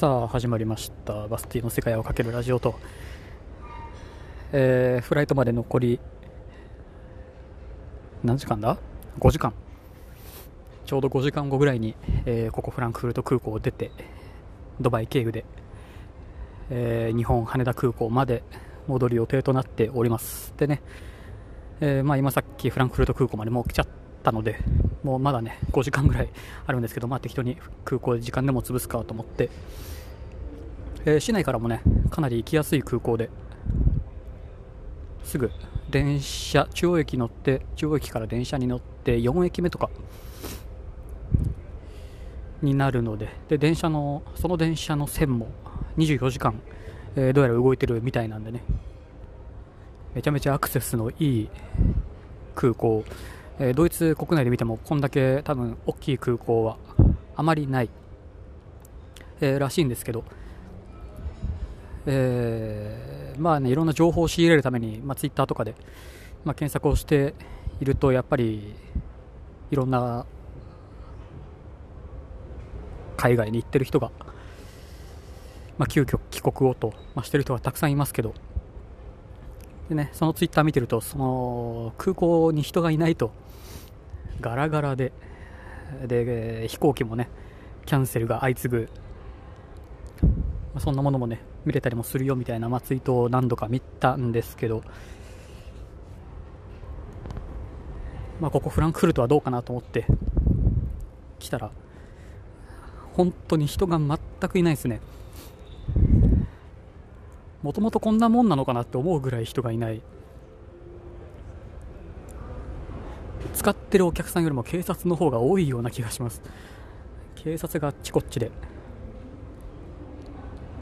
さあ始まりました。バスティの世界をかけるラジオと、えー、フライトまで残り何時間だ？5時間。ちょうど5時間後ぐらいに、えー、ここフランクフルト空港を出てドバイ経由で、えー、日本羽田空港まで戻る予定となっております。でね、えまあ、今さっきフランクフルト空港までもう来ちゃったたのでもうまだね5時間ぐらいあるんですけど、まあ、適当に空港で時間でも潰すかと思って、えー、市内からもねかなり行きやすい空港ですぐ電車中央駅乗って中央駅から電車に乗って4駅目とかになるのでで電車のその電車の線も24時間、えー、どうやら動いてるみたいなんでねめちゃめちゃアクセスのいい空港えドイツ国内で見てもこんだけ多分大きい空港はあまりない、えー、らしいんですけど、えー、まあねいろんな情報を仕入れるために、まあ、ツイッターとかで、まあ、検索をしているとやっぱりいろんな海外に行ってる人が、まあ、急遽帰国をと、まあ、してる人がたくさんいますけどでね、そのツイッター見てると、その空港に人がいないと、ガラガラで、で、飛行機もね、キャンセルが相次ぐ、まそんなものもね、見れたりもするよみたいな、まあ、ツイートを何度か見たんですけど、まあ、ここフランクフルトはどうかなと思って来たら、本当に人が全くいないですね。もともとこんなもんなのかなって思うぐらい人がいない。使ってるお客さんよりも警察の方が多いような気がします。警察があっちこっちで。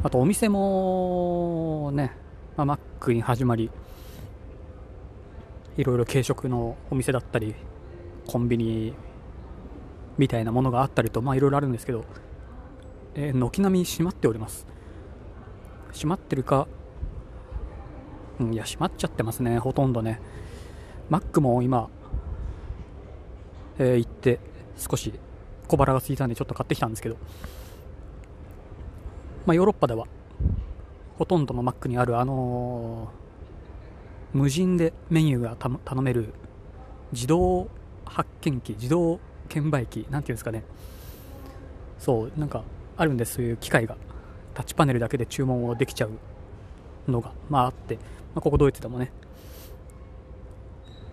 あとお店もね、まあ、マックに始まりいろいろ軽食のお店だったりコンビニみたいなものがあったりとまあいろいろあるんですけど、えー、軒並み閉まっております。閉まってるか、うん、いや、閉まっちゃってますね、ほとんどね。マックも今、えー、行って、少し小腹が空いたんでちょっと買ってきたんですけど、まあ、ヨーロッパでは、ほとんどのマックにある、あのー、無人でメニューが頼める自動発見機、自動券売機、なんていうんですかね。そう、なんか、あるんです、そういう機械が。タッチパネルだけで注文をできちゃうのが、まあ、あって、まあ、ここドイツでもね、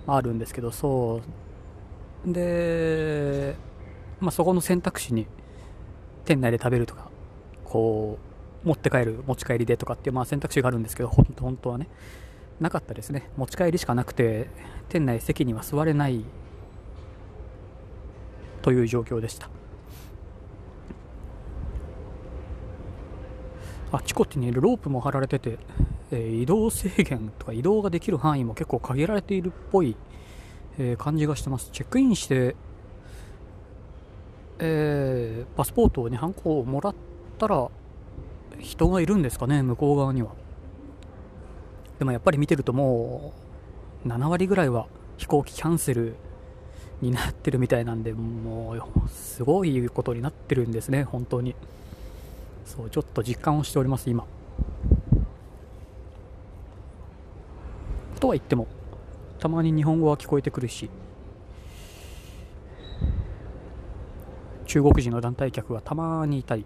あるんですけど、そう。で、まあ、そこの選択肢に、店内で食べるとか、こう、持って帰る、持ち帰りでとかっていう、まあ、選択肢があるんですけど、本当本当はね、なかったですね。持ち帰りしかなくて、店内席には座れないという状況でした。あちこちにロープも張られてて、えー、移動制限とか移動ができる範囲も結構限られているっぽい、えー、感じがしてます。チェックインして、えー、パスポートをね、ハンコをもらったら、人がいるんですかね、向こう側には。でもやっぱり見てるともう、7割ぐらいは飛行機キャンセルになってるみたいなんで、もう、すごいことになってるんですね、本当に。そうちょっと実感をしております今とは言ってもたまに日本語は聞こえてくるし中国人の団体客がたまにいたりっ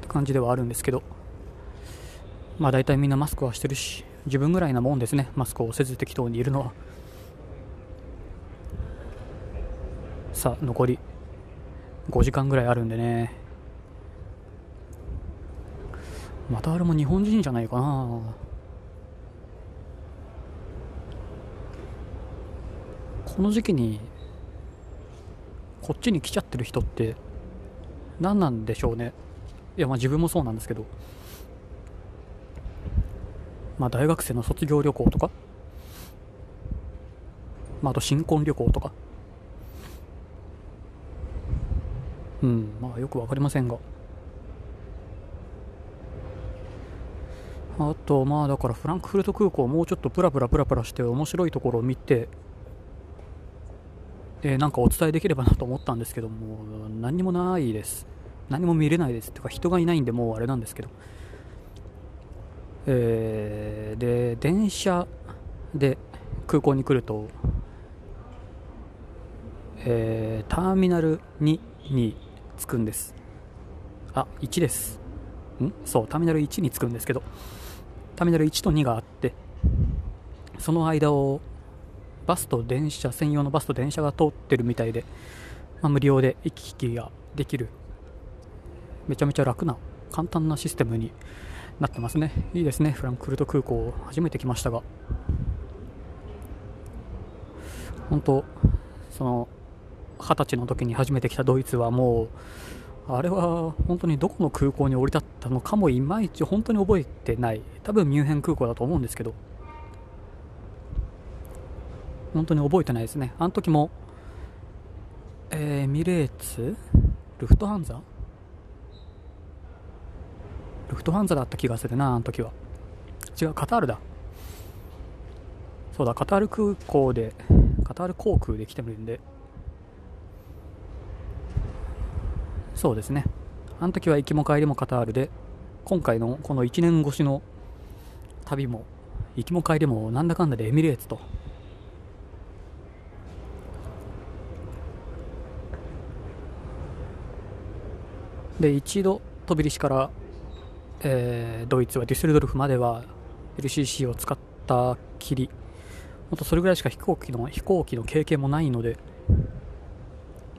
て感じではあるんですけどまあ大体みんなマスクはしてるし自分ぐらいなもんですね。マスクをせず適当にいるのは。さあ残り5時間ぐらいあるんでね。またあれも日本人じゃないかな。この時期にこっちに来ちゃってる人って何なんでしょうね。いやまあ自分もそうなんですけど。まあ大学生の卒業旅行とか。まああと新婚旅行とか。うん、まあよく分かりませんが。あと、まあだからフランクフルト空港もうちょっとプラプラプラプラして面白いところを見て、えー、なんかお伝えできればなと思ったんですけども何にもないです。何も見れないです。とか人がいないんでもうあれなんですけど、えー、で電車で空港に来ると、えー、ターミナル2に着くんです。あ1です。ん？そうターミナル1に着くんですけど。ターミナル1と2があってその間をバスと電車専用のバスと電車が通ってるみたいで、まあ、無料で行き来ができる。めちゃめちゃ楽な簡単なシステムになってますね。いいですね。フランクフルト空港初めて来ましたが。本当その二十歳の時に初めて来たドイツはもうあれは本当にどこの空港に降り立ったのかもいまいち本当に覚えてない。多分ミュンヘン空港だと思うんですけど。本当に覚えてないですねあの時もえー、ミレーツ？ルフトハンザ？ルフトハンザだった気がするな、あの時は。違う、カタールだ。そうだ、カタール空港で、カタール航空で来てるんで、そうですね。あの時は行きも帰りもカタールで、今回のこの1年越しの旅も、行きも帰りもなんだかんだでエミレーツと。で、一度飛び出しからえー、ドイツはデュッセルドルフまでは LCC を使ったきり。あとそれぐらいしか飛行機の飛行機の経験もないので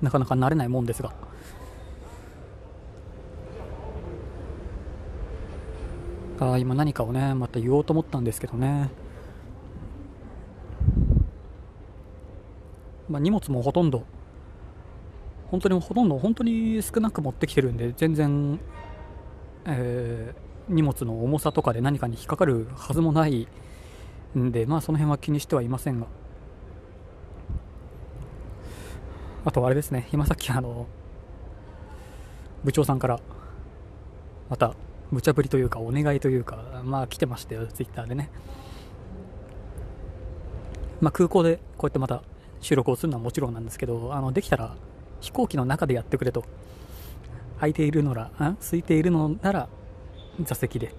なかなか慣れないもんですが。あ今何かをねまた言おうと思ったんですけどね、まあ、荷物もほとんど本当にほとんど本当に少なく持ってきてるんで全然えー、荷物の重さとかで何かに引っかかるはずもないんで、まあ、その辺は気にしてはいませんが、あとあれですね、今さっきあの、部長さんから、また、無茶ぶりというか、お願いというか、まあ来てましたよ、ツイッターでね。まあ空港でこうやってまた収録をするのはもちろんなんですけど、あの、できたら飛行機の中でやってくれと。空いているのら、空いているのなら座席で、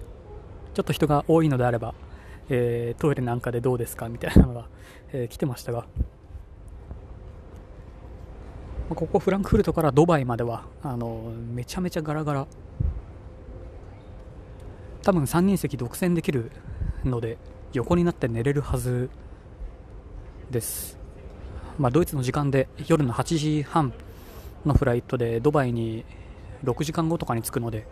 ちょっと人が多いのであれば、えー、トイレなんかでどうですか？みたいなのが、えー、来てましたが、ここフランクフルトからドバイまではあのめちゃめちゃガラガラ。多分3人席独占できるので横になって寝れるはずです、まあ、ドイツの時間で夜の8時半のフライトでドバイに6時間後とかに着くので、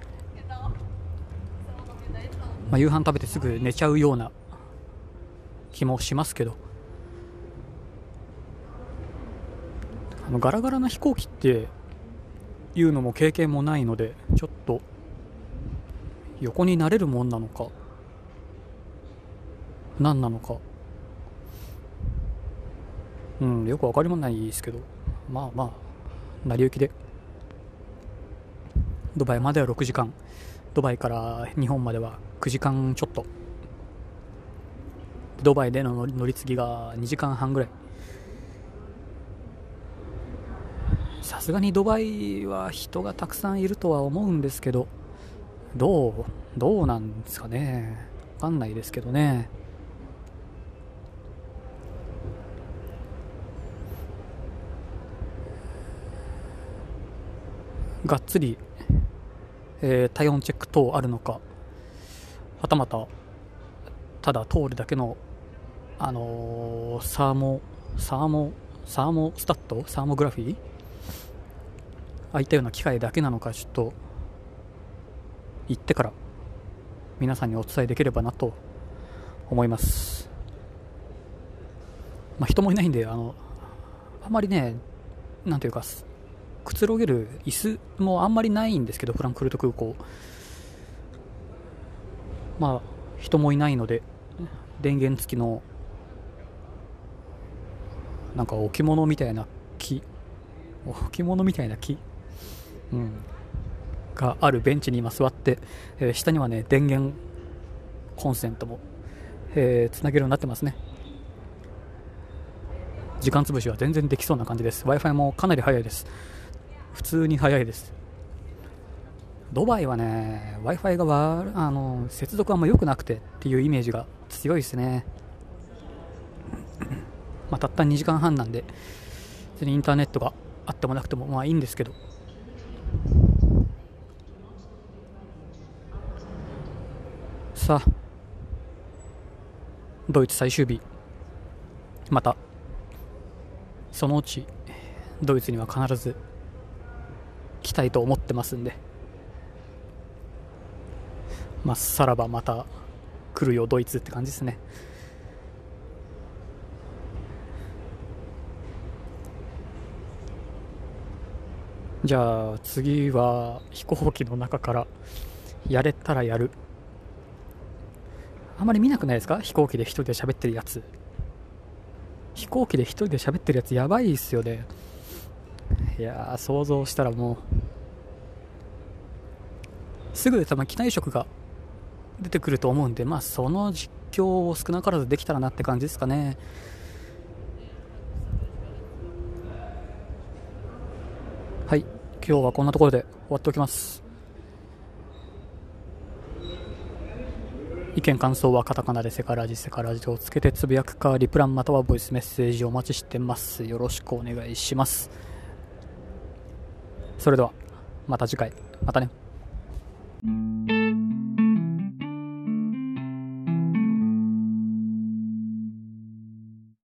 まあ、夕飯食べてすぐ寝ちゃうような気もしますけどあのガラガラな飛行機っていうのも経験もないのでちょっと横になれるもんなのか何なのか。うんよく分かりもないですけどまあまあ成り行きで。ドバイまでは6時間。ドバイから日本までは9時間ちょっと。ドバイでの乗り継ぎが2時間半ぐらい。さすがにドバイは人がたくさんいるとは思うんですけど。どうどうなんですかね。わかんないですけどね。がっつりえー、体温チェック等あるのかはたまたただ通るだけの、あのー、サーモサーモサーモスタットサーモグラフィー？あいったような機械だけなのかちょっと行ってから皆さんにお伝えできればなと思います、まあ、人もいないんであのあまりねなんていうかくつろげる椅子もあんまりないんですけど、フランクフルト空港。まあ、人もいないので、電源付きの、なんか置物みたいな木、置物みたいな木、うん、があるベンチに今座って、えー、下にはね、電源コンセントも、えー、つなげるようになってますね。時間潰しは全然できそうな感じです w i f i もかなり早いです普通に早いです。ドバイはね w i f i があの接続あんま良くなくてっていうイメージが強いですね。まあ、たった2時間半なんで別にインターネットがあってもなくてもまあいいんですけど。さあドイツ最終日。またそのうちドイツには必ず来たいと思ってますんで。まあさらばまた来るよドイツって感じですね。じゃあ次は飛行機の中からやれたらやる。あまり見なくないですか？飛行機で一人で喋ってるやつ。飛行機で一人で喋ってるやつやばいっすよね。いや想像したらもうすぐ多分機内食が出てくると思うんでまあその実況を少なからずできたらなって感じですかね。はい今日はこんなところで終わっておきます。意見感想はカタカナでセカラジセカラジをつけてつぶやくかリプランまたはボイスメッセージお待ちしてます。よろしくお願いします。それではまた次回。またね。